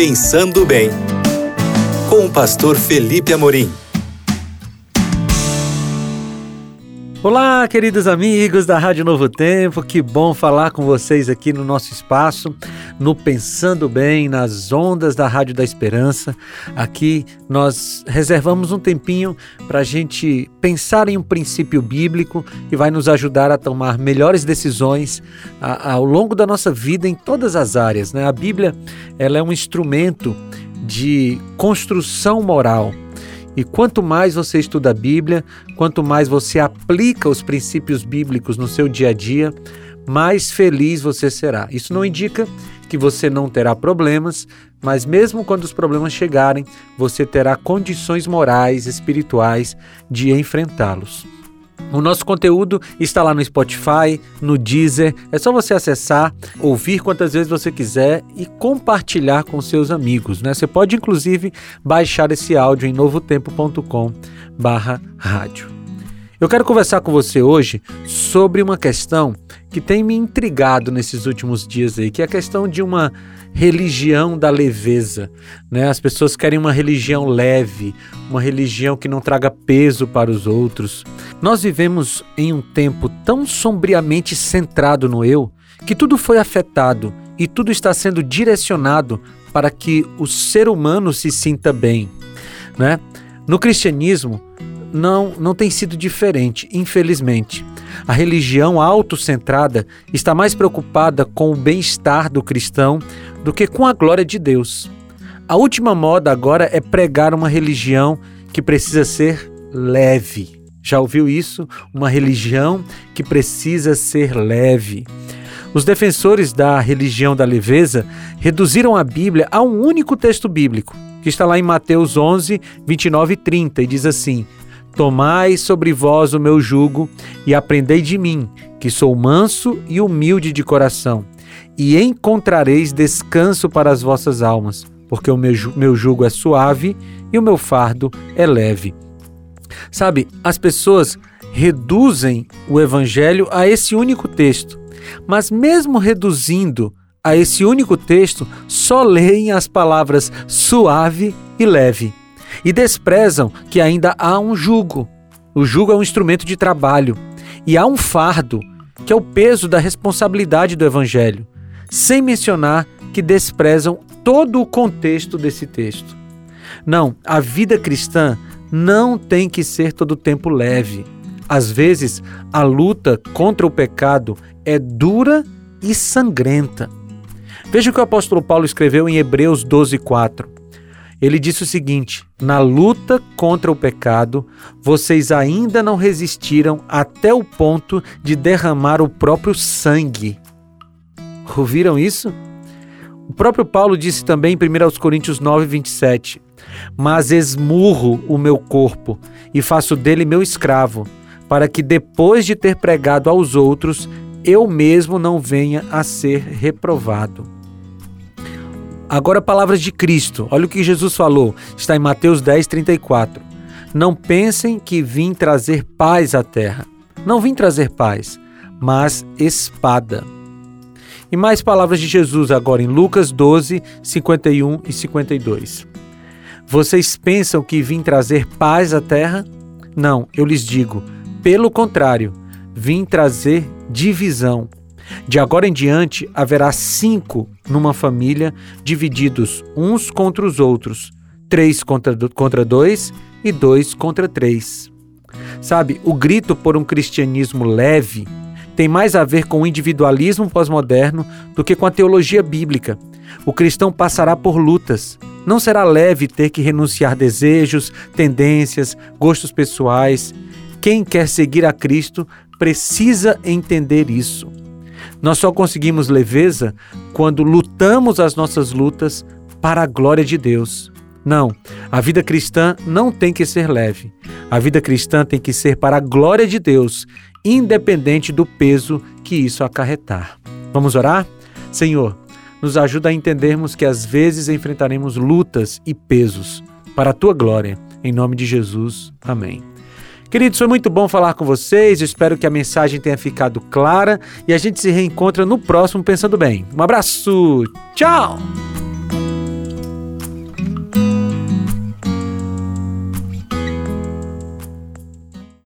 Pensando Bem, com o pastor Felipe Amorim. Olá, queridos amigos da Rádio Novo Tempo, que bom falar com vocês aqui no nosso espaço, no Pensando Bem, nas ondas da Rádio da Esperança. Aqui nós reservamos um tempinho para a gente pensar em um princípio bíblico que vai nos ajudar a tomar melhores decisões ao longo da nossa vida em todas as áreas. Né? A Bíblia ela é um instrumento de construção moral e quanto mais você estuda a Bíblia, quanto mais você aplica os princípios bíblicos no seu dia a dia, mais feliz você será. Isso não indica que você não terá problemas, mas mesmo quando os problemas chegarem, você terá condições morais, espirituais de enfrentá-los. O nosso conteúdo está lá no Spotify, no Deezer. É só você acessar, ouvir quantas vezes você quiser e compartilhar com seus amigos. Né? Você pode, inclusive, baixar esse áudio em novotempo.com/rádio. Eu quero conversar com você hoje sobre uma questão que tem me intrigado nesses últimos dias aí, que é a questão de uma religião da leveza. Né? As pessoas querem uma religião leve, uma religião que não traga peso para os outros. Nós vivemos em um tempo tão sombriamente centrado no eu que tudo foi afetado e tudo está sendo direcionado para que o ser humano se sinta bem. Né? No cristianismo, não, não tem sido diferente, infelizmente. A religião autocentrada está mais preocupada com o bem-estar do cristão do que com a glória de Deus. A última moda agora é pregar uma religião que precisa ser leve. Já ouviu isso? Uma religião que precisa ser leve. Os defensores da religião da leveza reduziram a Bíblia a um único texto bíblico, que está lá em Mateus 11, 29 e 30, e diz assim: Tomai sobre vós o meu jugo e aprendei de mim, que sou manso e humilde de coração, e encontrareis descanso para as vossas almas, porque o meu jugo é suave e o meu fardo é leve. Sabe, as pessoas reduzem o evangelho a esse único texto, mas mesmo reduzindo a esse único texto, só leem as palavras suave e leve e desprezam que ainda há um jugo. O jugo é um instrumento de trabalho e há um fardo, que é o peso da responsabilidade do evangelho, sem mencionar que desprezam todo o contexto desse texto. Não, a vida cristã não tem que ser todo o tempo leve. Às vezes, a luta contra o pecado é dura e sangrenta. Veja o que o apóstolo Paulo escreveu em Hebreus 12:4. Ele disse o seguinte: Na luta contra o pecado, vocês ainda não resistiram até o ponto de derramar o próprio sangue. Ouviram isso? O próprio Paulo disse também em 1 Coríntios 9, 27: Mas esmurro o meu corpo e faço dele meu escravo, para que depois de ter pregado aos outros, eu mesmo não venha a ser reprovado. Agora, palavras de Cristo. Olha o que Jesus falou. Está em Mateus 10, 34. Não pensem que vim trazer paz à terra. Não vim trazer paz, mas espada. E mais palavras de Jesus agora em Lucas 12, 51 e 52. Vocês pensam que vim trazer paz à terra? Não, eu lhes digo, pelo contrário, vim trazer divisão. De agora em diante haverá cinco numa família, divididos uns contra os outros, três contra, contra dois e dois contra três. Sabe, o grito por um cristianismo leve tem mais a ver com o individualismo pós-moderno do que com a teologia bíblica. O cristão passará por lutas. Não será leve ter que renunciar desejos, tendências, gostos pessoais. Quem quer seguir a Cristo precisa entender isso. Nós só conseguimos leveza quando lutamos as nossas lutas para a glória de Deus. Não, a vida cristã não tem que ser leve. A vida cristã tem que ser para a glória de Deus, independente do peso que isso acarretar. Vamos orar? Senhor, nos ajuda a entendermos que às vezes enfrentaremos lutas e pesos para a tua glória. Em nome de Jesus. Amém. Queridos, foi muito bom falar com vocês. Espero que a mensagem tenha ficado clara e a gente se reencontra no próximo Pensando Bem. Um abraço. Tchau.